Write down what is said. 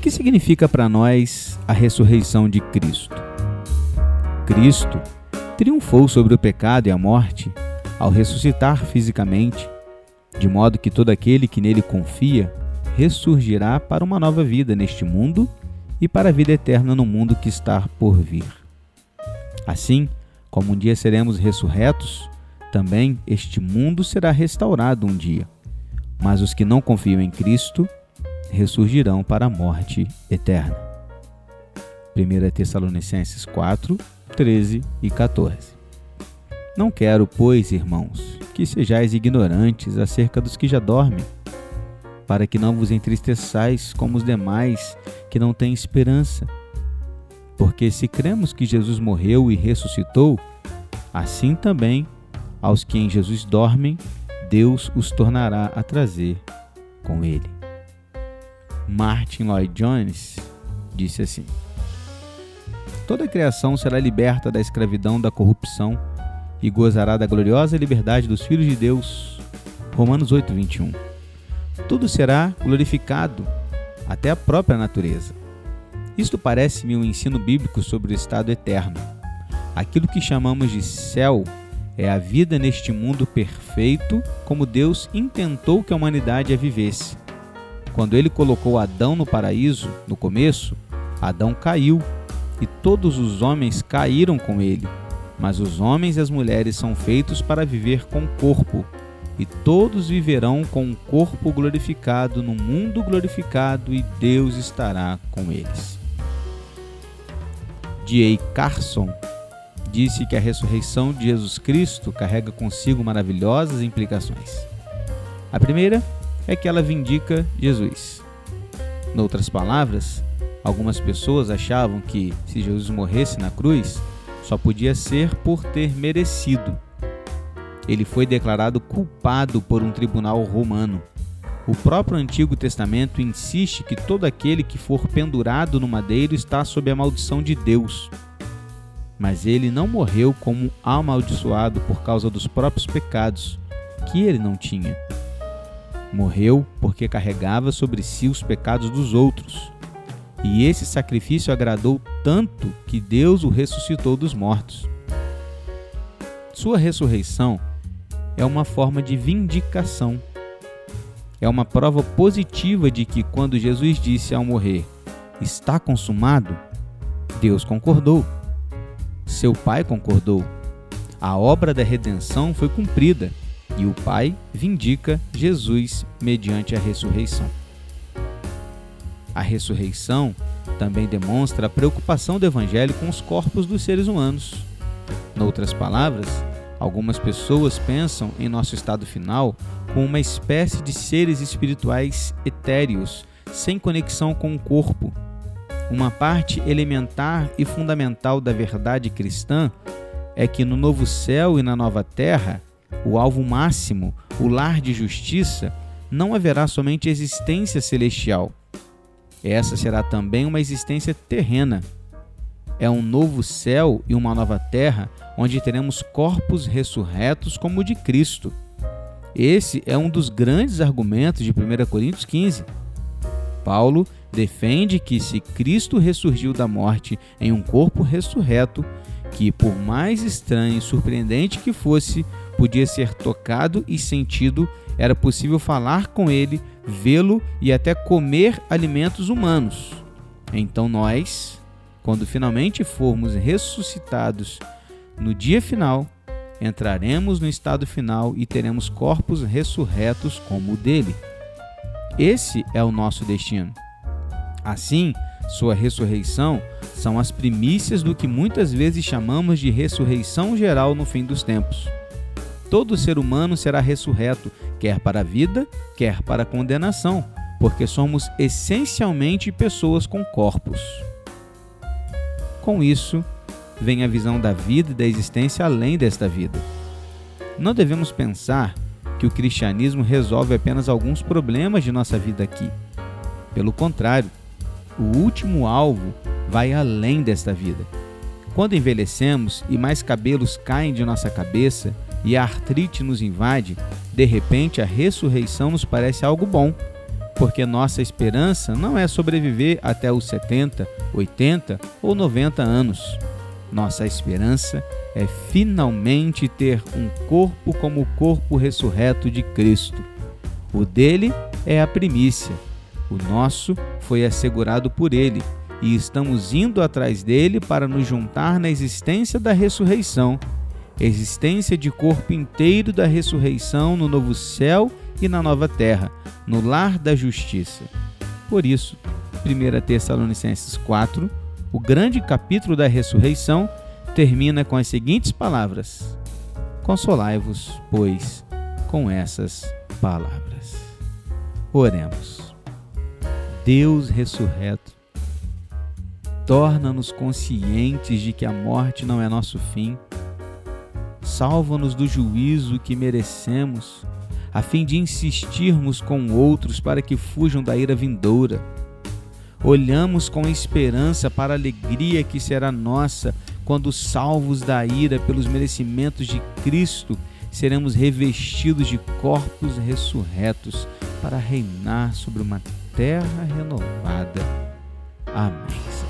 que significa para nós a ressurreição de Cristo? Cristo triunfou sobre o pecado e a morte ao ressuscitar fisicamente, de modo que todo aquele que nele confia ressurgirá para uma nova vida neste mundo e para a vida eterna no mundo que está por vir. Assim, como um dia seremos ressurretos, também este mundo será restaurado um dia. Mas os que não confiam em Cristo ressurgirão para a morte eterna. 1 Tessalonicenses 4, 13 e 14. Não quero, pois, irmãos, que sejais ignorantes acerca dos que já dormem, para que não vos entristeçais como os demais que não têm esperança. Porque se cremos que Jesus morreu e ressuscitou, assim também aos que em Jesus dormem, Deus os tornará a trazer com ele. Martin Lloyd Jones disse assim: Toda a criação será liberta da escravidão da corrupção e gozará da gloriosa liberdade dos filhos de Deus. Romanos 8, 21. Tudo será glorificado, até a própria natureza. Isto parece-me um ensino bíblico sobre o estado eterno. Aquilo que chamamos de céu é a vida neste mundo perfeito, como Deus intentou que a humanidade a vivesse. Quando ele colocou Adão no paraíso, no começo, Adão caiu e todos os homens caíram com ele. Mas os homens e as mulheres são feitos para viver com corpo, e todos viverão com um corpo glorificado no mundo glorificado, e Deus estará com eles. D.A. Carson disse que a ressurreição de Jesus Cristo carrega consigo maravilhosas implicações. A primeira é que ela vindica Jesus. Noutras palavras, algumas pessoas achavam que se Jesus morresse na cruz, só podia ser por ter merecido. Ele foi declarado culpado por um tribunal romano. O próprio Antigo Testamento insiste que todo aquele que for pendurado no madeiro está sob a maldição de Deus. Mas ele não morreu como amaldiçoado por causa dos próprios pecados, que ele não tinha. Morreu porque carregava sobre si os pecados dos outros. E esse sacrifício agradou tanto que Deus o ressuscitou dos mortos. Sua ressurreição é uma forma de vindicação. É uma prova positiva de que, quando Jesus disse ao morrer, está consumado, Deus concordou. Seu Pai concordou. A obra da redenção foi cumprida e o Pai vindica Jesus mediante a ressurreição. A ressurreição também demonstra a preocupação do Evangelho com os corpos dos seres humanos. Noutras palavras, algumas pessoas pensam em nosso estado final como uma espécie de seres espirituais etéreos, sem conexão com o corpo. Uma parte elementar e fundamental da verdade cristã é que no novo céu e na nova terra o alvo máximo, o lar de justiça, não haverá somente existência celestial. Essa será também uma existência terrena. É um novo céu e uma nova terra onde teremos corpos ressurretos como o de Cristo. Esse é um dos grandes argumentos de 1 Coríntios 15. Paulo defende que se Cristo ressurgiu da morte em um corpo ressurreto, que por mais estranho e surpreendente que fosse, podia ser tocado e sentido, era possível falar com ele, vê-lo e até comer alimentos humanos. Então nós, quando finalmente formos ressuscitados no dia final, entraremos no estado final e teremos corpos ressurretos como o dele. Esse é o nosso destino. Assim, sua ressurreição são as primícias do que muitas vezes chamamos de ressurreição geral no fim dos tempos todo ser humano será ressurreto, quer para a vida, quer para a condenação, porque somos essencialmente pessoas com corpos. Com isso, vem a visão da vida e da existência além desta vida. Não devemos pensar que o cristianismo resolve apenas alguns problemas de nossa vida aqui. Pelo contrário, o último alvo vai além desta vida. Quando envelhecemos e mais cabelos caem de nossa cabeça, e a artrite nos invade, de repente a ressurreição nos parece algo bom, porque nossa esperança não é sobreviver até os 70, 80 ou 90 anos. Nossa esperança é finalmente ter um corpo como o corpo ressurreto de Cristo. O dele é a primícia, o nosso foi assegurado por ele, e estamos indo atrás dele para nos juntar na existência da ressurreição, existência de corpo inteiro da ressurreição no novo céu e na nova terra, no lar da justiça. Por isso, 1 Tessalonicenses 4, o grande capítulo da ressurreição, termina com as seguintes palavras: Consolai-vos, pois, com essas palavras. Oremos. Deus ressurreto, torna-nos conscientes de que a morte não é nosso fim. Salva-nos do juízo que merecemos a fim de insistirmos com outros para que fujam da ira vindoura. Olhamos com esperança para a alegria que será nossa quando, salvos da ira pelos merecimentos de Cristo, seremos revestidos de corpos ressurretos para reinar sobre uma terra renovada. Amém.